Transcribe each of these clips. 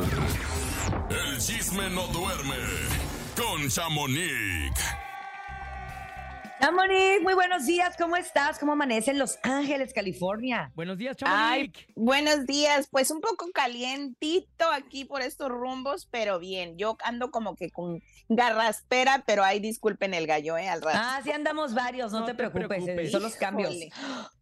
El chisme no duerme con Chamonix. Chamonix, muy buenos días, ¿cómo estás? ¿Cómo amanece en Los Ángeles, California? Buenos días, Ay, Chamonix. buenos días. Pues un poco calientito aquí por estos rumbos, pero bien. Yo ando como que con garraspera, pero ahí disculpen el gallo, ¿eh? Al rato. Ah, sí andamos varios, no, No te, te preocupes, preocupes. son los cambios. Híjole.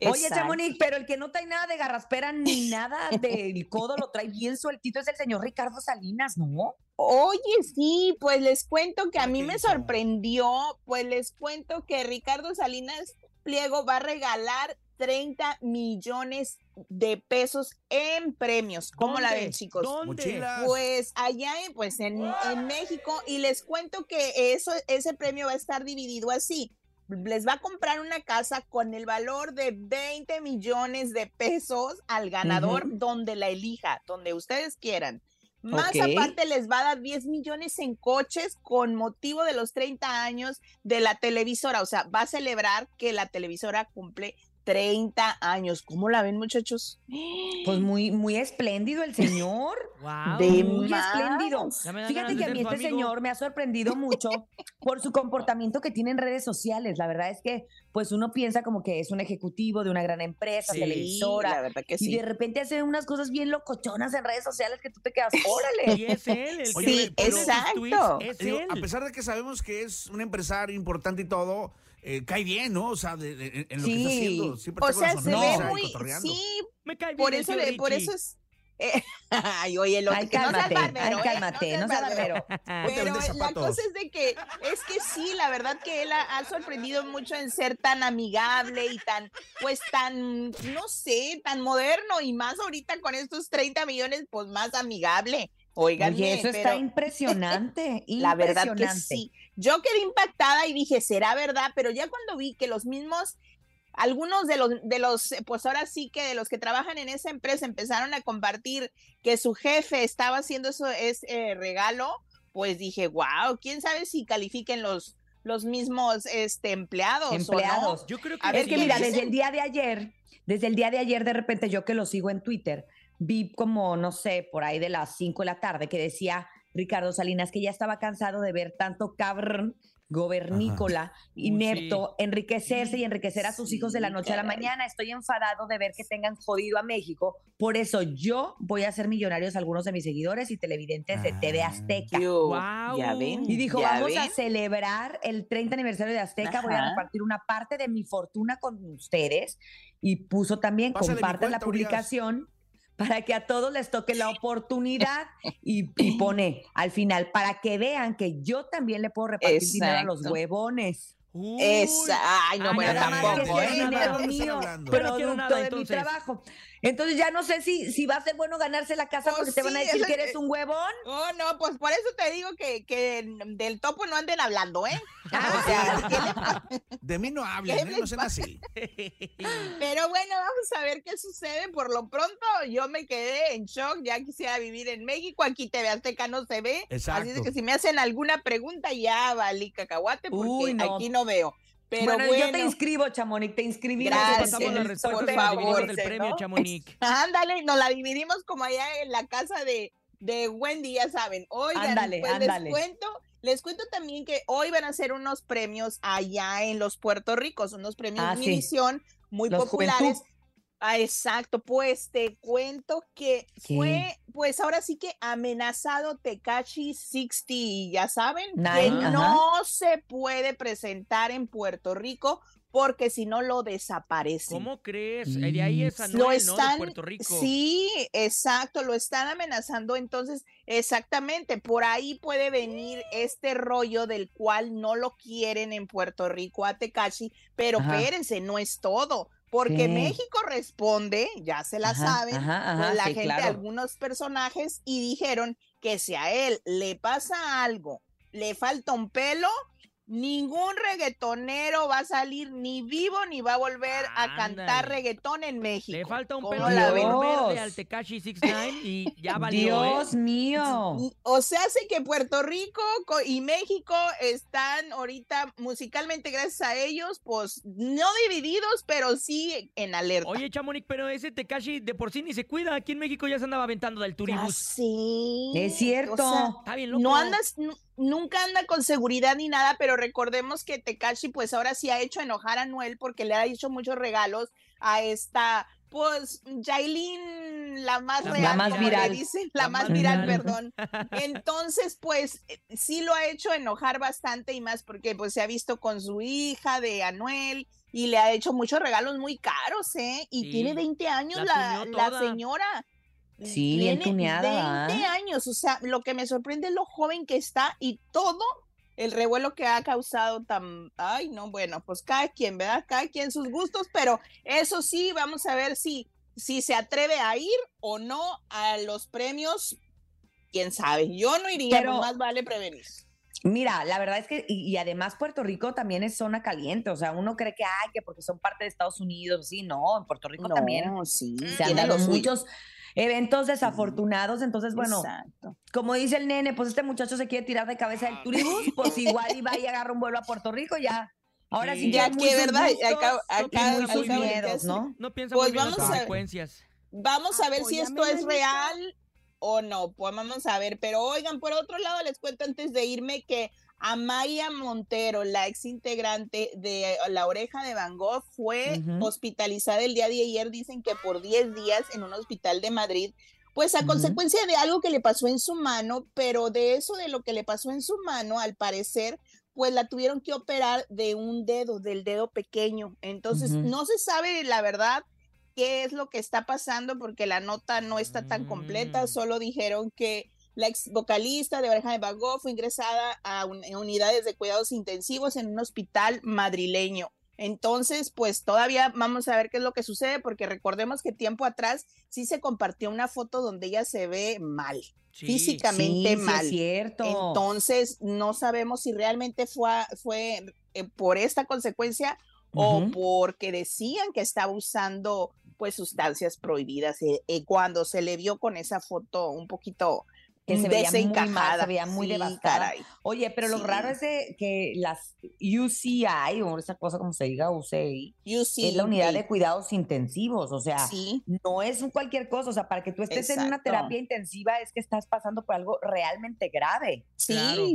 Oye. Chamonix, pero el que no trae nada de garraspera ni nada del codo lo trae bien sueltito es el señor Ricardo Salinas, ¿no? Oye, sí, pues les cuento que a ¿Qué mí me sorprendió, pues les cuento que Ricardo Salinas Pliego va a regalar 30 millones de pesos en premios. ¿Cómo la ven, chicos? ¿Dónde? Pues allá en, pues en, en México y les cuento que eso, ese premio va a estar dividido así. Les va a comprar una casa con el valor de 20 millones de pesos al ganador donde la elija, donde ustedes quieran. Más aparte les va a dar 10 millones en coches con motivo de los 30 años de la televisora. O sea, va a celebrar que la televisora cumple 30 años. ¿Cómo la ven, muchachos? Pues muy, muy espléndido el señor. Wow. De Muy más. espléndido. Fíjate que a mí este amigo. señor me ha sorprendido mucho por su comportamiento que tiene en redes sociales. La verdad es que, pues uno piensa como que es un ejecutivo de una gran empresa, Sí, televisora, la verdad que y sí. de repente hace unas cosas bien locochonas en redes sociales que tú te quedas, órale. Y es él el Oye, Sí, exacto. tweets, Es Digo, él. a pesar de que sabemos que es un empresario importante y todo, eh, cae bien, ¿no? O sea, de- de- en lo que está Sí. haciendo. Siempre O está con sea, la se ve y muy, sí, Me cae bien por eso, por eso es. Eh, ay, oye, lo Ay, que no seas cálmate, barbero, ay, ¿eh? cálmate, no seas barbero. Pero la cosa es de que, es que sí, la verdad que él ha, ha sorprendido mucho en ser tan amigable y tan, pues tan, no sé, tan moderno y más ahorita con estos 30 millones, pues más amigable. Oigan, Oye, eso está impresionante. la verdad que impresionante. sí. Yo quedé impactada y dije, será verdad, pero ya cuando vi que los mismos, algunos de los, de los, eh, pues ahora sí que de los que trabajan en esa empresa empezaron a compartir que su jefe estaba haciendo eso, ese regalo, pues dije, wow, quién sabe si califiquen los, los mismos este, empleados. o no. Empleados. Yo creo que A ver, Es que sí. mira, desde el día de ayer, desde el día de ayer, de repente yo que lo sigo en Twitter, vi como, no sé, por ahí de las 5 de la tarde que decía Ricardo Salinas que ya estaba cansado de ver tanto cabrón gobernícola, Uy, inepto, enriquecerse y enriquecer a sus hijos de la Sí, noche a la caray. mañana. Estoy enfadado de ver que tengan jodido a México. Por eso yo voy a ser millonarios a algunos de mis seguidores y televidentes de TV Ah. Azteca. Yo, Guau. Ya ven. Y dijo, ¿ya vamos a ven? celebrar el 30 aniversario de Azteca, voy a Ajá. repartir una parte de mi fortuna con ustedes. Y puso también, Pásale compartan la Urias. Para que a todos les toque la oportunidad y, y pone al final, para que vean que yo también le puedo repartir dinero a los huevones. Uy. Esa, ay, no, bueno, tampoco. ¿eh? producto nada, de mi trabajo. Entonces ya no sé si, si va a ser bueno ganarse la casa Pues porque te van a decir que es- eres un huevón. Oh, no, pues por eso te digo que, que del topo no anden hablando, ¿eh? Ah, O sea, ¿qué le? De mí no hablen, ¿Qué ¿eh? no sean así. Pero bueno, vamos a ver qué sucede. Por lo pronto, yo me quedé en shock. Ya quisiera vivir en México. Aquí TV Azteca no se ve. Así es Exacto. que si me hacen alguna pregunta, ya valí cacahuate porque Uy, no. aquí no veo. Pero bueno, bueno, yo te inscribo, Chamonix, te inscribí. Gracias, Pasamos la por favor, dividimos del ¿no? premio, Chamonix. ándale, nos la dividimos como allá en la casa de, de Wendy, ya saben. Oigan, Ándale, pues ándale. les cuento, les cuento también que hoy van a hacer unos premios allá en los Puerto Ricos, unos premios Ah, de sí. Muy Los populares. Juventud. Ah, exacto, pues te cuento que ¿Qué? fue, pues ahora sí que amenazado Tekashi 60, ya saben, que ajá. no se puede presentar en Puerto Rico porque si no lo desaparecen. ¿Cómo crees? De ahí es Lo Anuel, ¿no? De están, Puerto Rico. sí, exacto, lo están amenazando. Entonces, exactamente, por ahí puede venir este rollo del cual no lo quieren en Puerto Rico a Tekashi, pero Ajá. espérense, no es todo, porque. México responde, ya se la Ajá, saben, ajá, ajá, pues, la sí, gente, claro. algunos personajes, y dijeron que si a él le pasa algo, le falta un pelo, ningún reggaetonero va a salir ni vivo ni va a volver a cantar reggaetón en México. Le falta un ¿Cómo pelo verde Dios. al Tekashi 69 y ya valió, Dios ¿eh? mío. O sea, hace que Puerto Rico co- y México están ahorita musicalmente, gracias a ellos, pues no divididos, pero sí en alerta. Oye, Chamonix, pero ese Tekashi de por sí ni se cuida. Aquí en México ya se andaba aventando del turibus. sé. Es cierto. O sea, Está bien loco. no andas, nunca anda con seguridad ni nada, pero recordemos que Tekashi pues ahora sí ha hecho enojar a Noel porque le ha hecho muchos regalos a esta, pues, Jailin, la más La real, más como le viral. dicen, la, La más más viral, viral. perdón. Entonces, pues, eh, sí lo ha hecho enojar bastante y más porque pues se ha visto con su hija de Anuel y le ha hecho muchos regalos muy caros, ¿eh? Y Sí, tiene 20 años la la, la señora. Sí, bien tuneada, 20 ¿ah? años, o sea, lo que me sorprende es lo joven que está y todo el revuelo que ha causado tan, ay, no, bueno, pues cada quien, ¿verdad? Cada quien sus gustos, pero eso sí, vamos a ver si, si se atreve a ir o no a los premios, quién sabe. Yo no iría, Pero- más vale prevenir. Mira, la verdad es que, y, y además Puerto Rico también es zona caliente, o sea, uno cree que, ay, que porque son parte de Estados Unidos, sí, no, en Puerto Rico también sí, se han dado muchos eventos desafortunados, entonces, bueno, Exacto. como dice el nene, pues este muchacho se quiere tirar de cabeza del turibús, pues igual va y agarra un vuelo a Puerto Rico, ya. Ahora sí, Sí. ya que, ¿verdad? gustos Acá- acá- muy sus miedos, ¿no? No piensa Pues muy bien las vamos a- consecuencias. Vamos a ver si esto es real o no. Pues vamos a ver. Pero oigan, por otro lado, les cuento antes de irme que Amaya Montero, la ex integrante de La Oreja de Van Gogh, fue hospitalizada el día de ayer. Dicen que por 10 días en un hospital de Madrid. Pues a consecuencia de algo que le pasó en su mano, pero de eso de lo que le pasó en su mano, al parecer, pues la tuvieron que operar de un dedo, del dedo pequeño. Entonces, no se sabe la verdad qué es lo que está pasando porque la nota no está tan completa, Mm. solo dijeron que la ex vocalista de Oreja de Van Gogh fue ingresada a un- en unidades de cuidados intensivos en un hospital madrileño. Entonces, pues todavía vamos a ver qué es lo que sucede, porque recordemos que tiempo atrás sí se compartió una foto donde ella se ve mal, Sí. físicamente Sí, sí mal. es cierto. Entonces, no sabemos si realmente fue, fue eh, por esta consecuencia o porque decían que estaba usando pues sustancias prohibidas eh, eh, cuando se le vio con esa foto un poquito Que se veía muy mal, se veía muy Sí, devastada. caray. Oye, pero lo raro es de que las UCI, o esa cosa como se diga, UCI, es la unidad de cuidados intensivos, o sea, Sí, no es un cualquier cosa, o sea, para que tú estés en una terapia intensiva es que estás pasando por algo realmente grave. sí. Claro.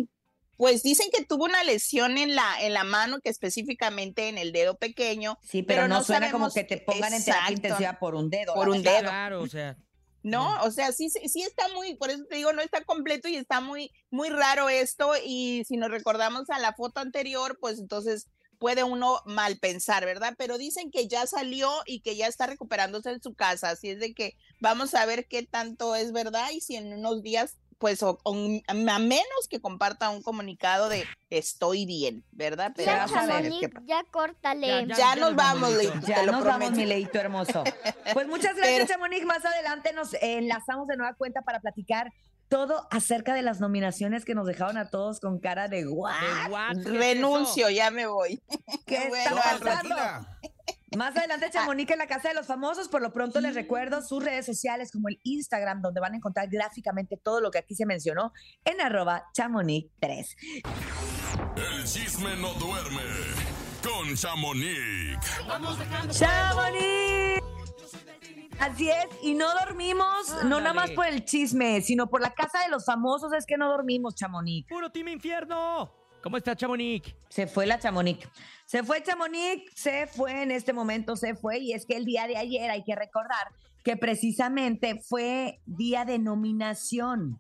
Pues dicen que tuvo una lesión en la, en la mano, que específicamente en el dedo pequeño, Sí, pero, Pero no, no suena como que te pongan en terapia intensiva por un dedo. Por un dedo. Claro, o sea. ¿No? O sea, sí, sí sí está muy, por eso te digo, no está completo y está muy, muy raro esto. Y si nos recordamos a la foto anterior, pues entonces puede uno mal pensar, ¿verdad? Pero dicen que ya salió y que ya está recuperándose en su casa. Así es de que vamos a ver qué tanto es verdad y si en unos días, pues, o- o- a menos que comparta un comunicado de estoy bien, ¿verdad? Pero Ya, Ya, vamos a ver qué pasa. ya córtale. Ya, Ya, ya nos nos vamos, vamos, Leito. Ya te lo nos vamos, prometo. mi leito hermoso. Pues muchas gracias, Pero- Chamonix. Más adelante nos enlazamos de nueva cuenta para platicar todo acerca de las nominaciones que nos dejaron a todos con cara de guau. ¿Qué es Renuncio, ya me voy. ¿Qué Bueno, está No, al pasando? Más adelante, Chamonix en la Casa de los Famosos. Por lo pronto les recuerdo sus redes sociales como el Instagram, donde van a encontrar gráficamente todo lo que aquí se mencionó en arroba chamonix3. El chisme no duerme con Chamonix. ¡Chamonix! Así es, y no dormimos, no nada más por el chisme, sino por la Casa de los Famosos, es que no dormimos, Chamonix. ¡Puro Team Infierno! ¿Cómo está, Chamonix? Se fue la Chamonix. Se fue Chamonix, se fue en este momento, se fue. Y es que el día de ayer hay que recordar que precisamente fue día de nominación.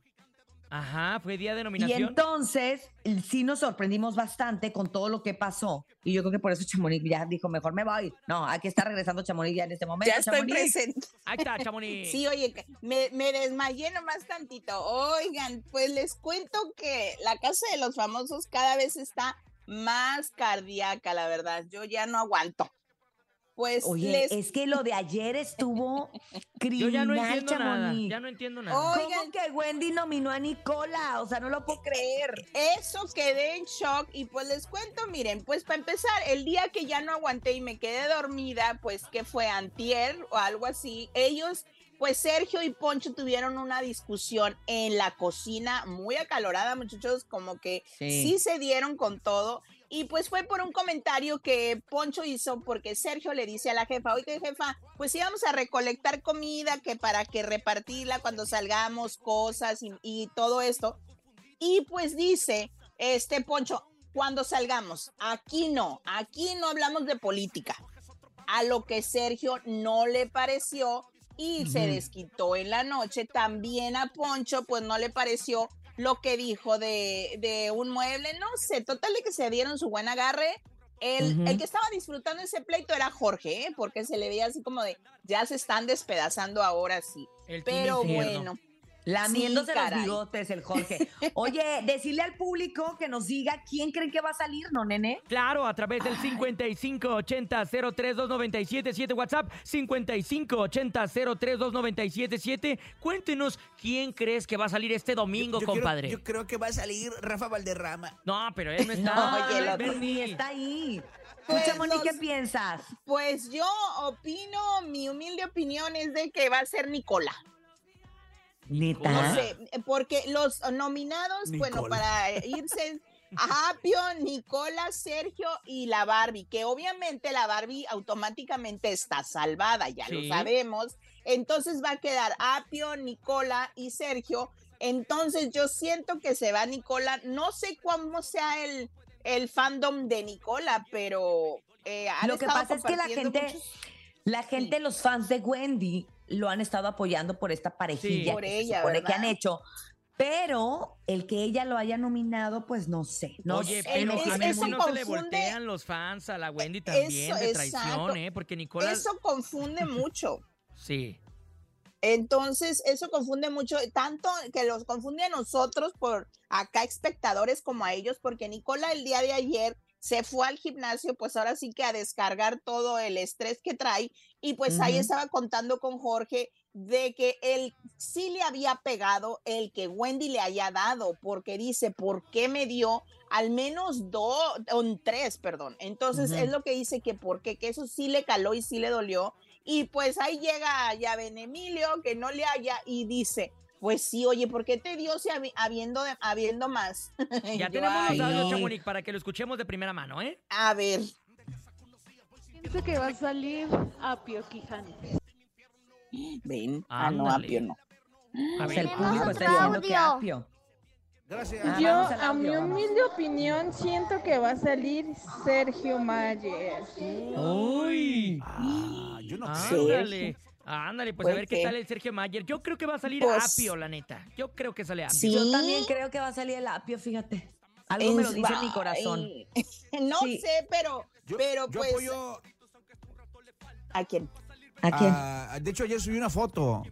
Ajá, fue día de Y nominación. entonces sí nos sorprendimos bastante con todo lo que pasó. Y yo creo que por eso Chamonix ya dijo, mejor me voy. No, aquí está regresando Chamonix ya en este momento. Ya estoy Chamonix. presente. Ahí está, Chamonix. Sí, oye, que me, me desmayé nomás tantito. Oigan, pues les cuento que la casa de los famosos cada vez está más cardíaca, la verdad. Yo ya no aguanto. Pues Oye, les... es que lo de ayer estuvo Yo criminal, ya no entiendo nada. Chamonix. Ya no entiendo nada. ¿Cómo que Wendy nominó a Nicola? O sea, no lo puedo creer. Eso quedé en shock y pues les cuento, miren, pues para empezar, el día que ya no aguanté y me quedé dormida, pues que fue antier o algo así, ellos, pues Sergio y Poncho tuvieron una discusión en la cocina muy acalorada, muchachos, como que sí, se dieron con todo. Y pues fue por un comentario que Poncho hizo porque Sergio le dice a la jefa, oye jefa, pues íbamos a recolectar comida que para que repartirla cuando salgamos, cosas y, y todo esto. Y pues dice, este Poncho, cuando salgamos, aquí no, aquí no hablamos de política. A lo que Sergio no le pareció y se Ujú. desquitó en la noche. También a Poncho, pues no le pareció lo que dijo de, de un mueble. No sé, total de que se dieron su buen agarre. El, el que estaba disfrutando ese pleito era Jorge, ¿eh? porque se le veía así como de, ya se están despedazando ahora sí. El Pero infierno. bueno, Lamiéndose Sí, los bigotes el Jorge. Oye, decirle al público que nos diga quién creen que va a salir, ¿no, nene? Claro, a través del 5580-032977 WhatsApp, 5580-032977. Cuéntenos quién crees que va a salir este domingo, Yo compadre. yo creo que va a salir Rafa Valderrama. No, pero él no está. No, oye, el otro. ni está ahí. Pues Escucha, Moni, ¿qué los- piensas? Pues yo opino, mi humilde opinión es de que va a ser Nicola. Neta. No sé, porque los nominados, bueno, para irse a Apio, Nicola, Sergio y la Barbie, que obviamente la Barbie automáticamente está salvada, ya lo sabemos. Entonces va a quedar Apio, Nicola y Sergio. Entonces yo siento que se va Nicola. No sé cómo sea el, el fandom de Nicola, pero eh, han Lo que pasa es que la gente, muchos- la gente, los fans de Wendy, lo han estado apoyando por esta parejilla Por que se ella, supone que han hecho. Pero el que ella lo haya nominado, pues no sé. No Oye, sé, pero es- a sé. mí eso no se le confunde- voltean los fans a la Wendy también Eso, de traición, exacto. ¿eh? Porque Nicolás... Eso confunde mucho. Sí. Entonces, eso confunde mucho, tanto que los confunde a nosotros por acá espectadores como a ellos, porque Nicola el día de ayer se fue al gimnasio, pues ahora sí que a descargar todo el estrés que trae, y pues ahí estaba contando con Jorge de que él sí le había pegado el que Wendy le haya dado, porque dice, ¿por qué me dio al menos dos, tres, perdón? Entonces es lo que dice que porque que eso sí le caló y sí le dolió, y pues ahí llega ya Ben Emilio, que no le haya, y dice, pues sí, oye, ¿por qué te dio si habi- habiendo, de- habiendo más? Ya Yo, tenemos "Ay, los audios. Chamonix, para que lo escuchemos de primera mano, ¿eh? A ver, Siento que va a salir Apio Quijano. ven, ah, no. Apio no. A ver, el público está diciendo que. Apio. Gracias. Ah, Yo, a mi humilde opinión, siento que va a salir Sergio Mayer. Uy. Ah, yo no Sí. Ándale. Pues a ¿Por ver qué qué? tal el Sergio Mayer. Yo creo que va a salir Pues- Apio, la neta. Yo creo que sale Apio. Sí. Yo también creo que va a salir el Apio, fíjate. Algo me lo dice en mi corazón. No Sí. sé, pero, Yo, pero yo pues, apoyo. ¿a quién? ¿A quién? a- de hecho, ayer subí una foto.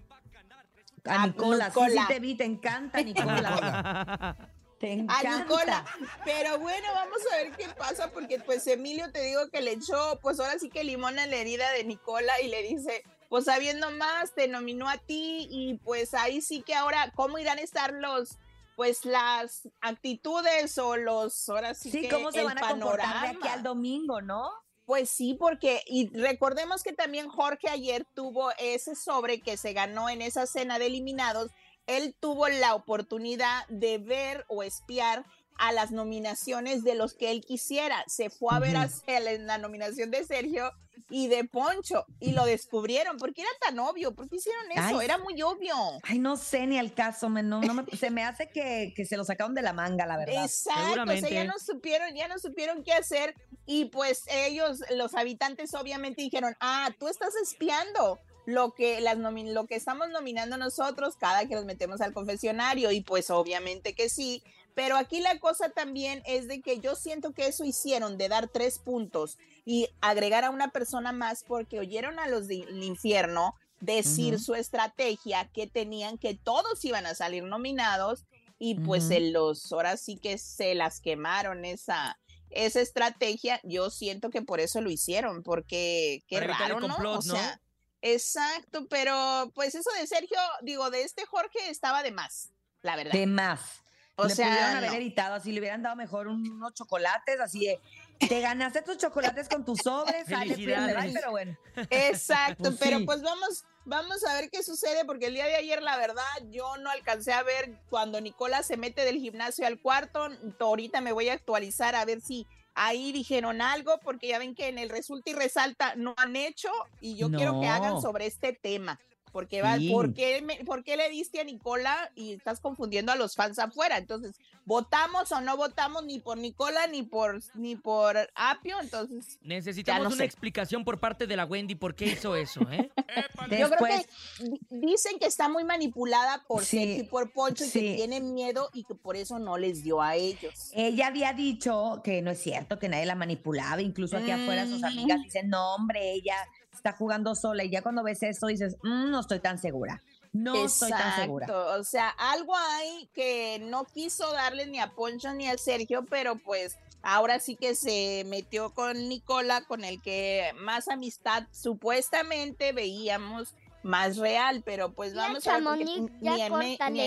a a Nicola. Sí, Nicola. sí te vi, te encanta, Nicola. te A. Nicola. Pero bueno, vamos a ver qué pasa, porque pues Emilio te digo que le echó, pues ahora sí que limón en la herida de Nicola y le dice, pues sabiendo más, te nominó a ti y pues ahí sí que ahora, ¿cómo irán a estar los, pues las actitudes o los, ahora sí, Sí, que ¿cómo se el van a comportar de aquí al domingo, no? Pues sí, porque, y recordemos que también Jorge ayer tuvo ese sobre que se ganó en esa cena de eliminados. Él tuvo la oportunidad de ver o espiar a las nominaciones de los que él quisiera. Se fue a ver a Ujú. Cel- la nominación de Sergio y de Poncho y lo descubrieron. ¿Por qué era tan obvio? ¿Por qué hicieron eso? Ay. Era muy obvio. Ay, no sé ni al caso, me- no, no me- se me hace que, que se lo sacaron de la manga, la verdad. Exacto, o sea, ya no supieron, ya no supieron qué hacer y pues ellos, los habitantes obviamente dijeron, ah, tú estás espiando lo que las nomi- lo que estamos nominando nosotros cada que nos metemos al confesionario y pues obviamente que sí, pero aquí la cosa también es de que yo siento que eso hicieron de dar tres puntos y agregar a una persona más porque oyeron a los del infierno decir su estrategia que tenían que todos iban a salir nominados y pues el- los ahora sí que se las quemaron esa esa estrategia, yo siento que por eso lo hicieron, porque qué Para ¿no? O sea, exacto, pero pues eso de Sergio, digo, de este Jorge estaba de más, la verdad. De más. o le pudieron sea, haber no. evitado así, le hubieran dado mejor un- unos chocolates, así de, te ganaste tus chocolates con tus sobres, sale, pero bueno. Exacto, Pues pero sí. pues vamos, vamos a ver qué sucede, porque el día de ayer, la verdad, yo no alcancé a ver cuando Nicola se mete del gimnasio al cuarto. Ahorita me voy a actualizar a ver si ahí dijeron algo, porque ya ven que en el resulta y resalta no han hecho, y yo quiero que hagan sobre este tema. Porque va, Sí. ¿por, qué me- ¿por qué le diste a Nicola y estás confundiendo a los fans afuera? Entonces, ¿votamos o no votamos ni por Nicola ni por ni por Apio? Entonces, Necesitamos no una sé. explicación por parte de la Wendy por qué hizo eso, ¿eh? Yo creo que di- dicen que está muy manipulada por Sí, Sergio y por Poncho y sí. que tiene miedo y que por eso no les dio a ellos. ella había dicho que no es cierto, que nadie la manipulaba, incluso aquí afuera sus Mm. amigas dicen, no, hombre, ella está jugando sola, y ya cuando ves eso dices, "Mm, no estoy tan segura, no estoy tan segura. O sea, algo hay que no quiso darle ni a Poncho ni a Sergio, pero pues ahora sí que se metió con Nicola, con el que más amistad supuestamente veíamos más real, pero pues Ya, vamos a ver ni.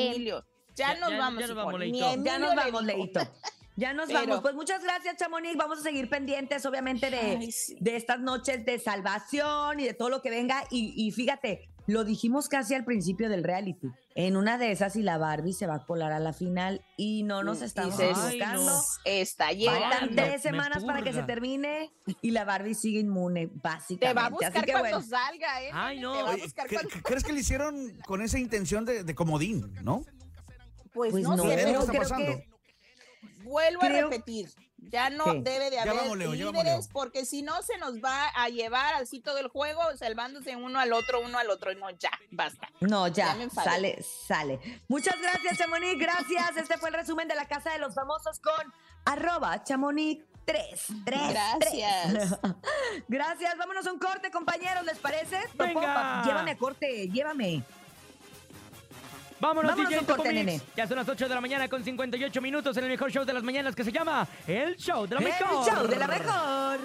Emilio. Ya, Ya- nos ya- vamos, ya nos vamos, Leito. Ya nos vamos, Pero-. Pues muchas gracias, Chamonix. Vamos a seguir pendientes, obviamente, de, Ay, sí. de estas noches de salvación y de todo lo que venga. Y, y fíjate, lo dijimos casi al principio del reality. En una de esas, y la Barbie se va a colar a la final y no nos estamos se- equivocando. no. Está Faltan llegando. me- tres semanas para que se termine y la Barbie sigue inmune, básicamente. Te va a Así buscar que cuando bueno. salga, ¿eh? Ay, no. Te va a buscar ¿cre- cuando- ¿Crees que le hicieron con esa intención de, de comodín, no? Pues, Pues no, no, sé, ¿Qué pero está creo pasando? que- vuelvo creo- a repetir. Ya no ¿Qué? debe de haber vamos, Leo, líderes porque si no se nos va a llevar así todo el juego salvándose uno al otro, uno al otro. No, ya, basta. No, ya, sale, sale. Muchas gracias, Chamonix, gracias. Este fue el resumen de la Casa de los Famosos con arroba Chamonix 3. Gracias. gracias, vámonos a un corte, compañeros, ¿les parece? Venga. Papá, Llévame a corte, llévame. Vámonos, Vámonos DJ corte, nene. Ya son las 8 de la mañana con 58 minutos en el mejor show de las mañanas que se llama El Show de la El Mejor. show de la mejor.